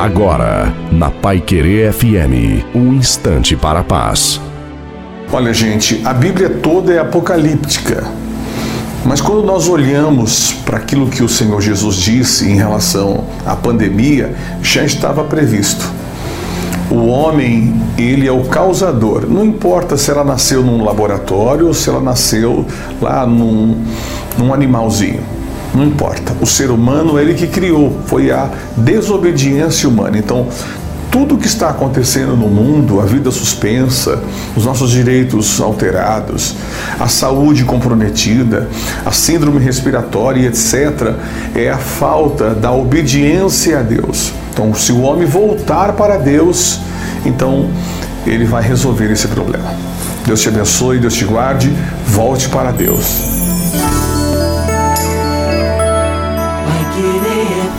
Agora, na Pai Querer FM, um instante para a paz. Olha, gente, a Bíblia toda é apocalíptica. Mas quando nós olhamos para aquilo que o Senhor Jesus disse em relação à pandemia, já estava previsto. O homem, ele é o causador. Não importa se ela nasceu num laboratório ou se ela nasceu lá num, num animalzinho. Não importa. O ser humano, ele que criou, foi a desobediência humana. Então, tudo que está acontecendo no mundo, a vida suspensa, os nossos direitos alterados, a saúde comprometida, a síndrome respiratória, etc., é a falta da obediência a Deus. Então, se o homem voltar para Deus, então ele vai resolver esse problema. Deus te abençoe, Deus te guarde, volte para Deus. Vai querer,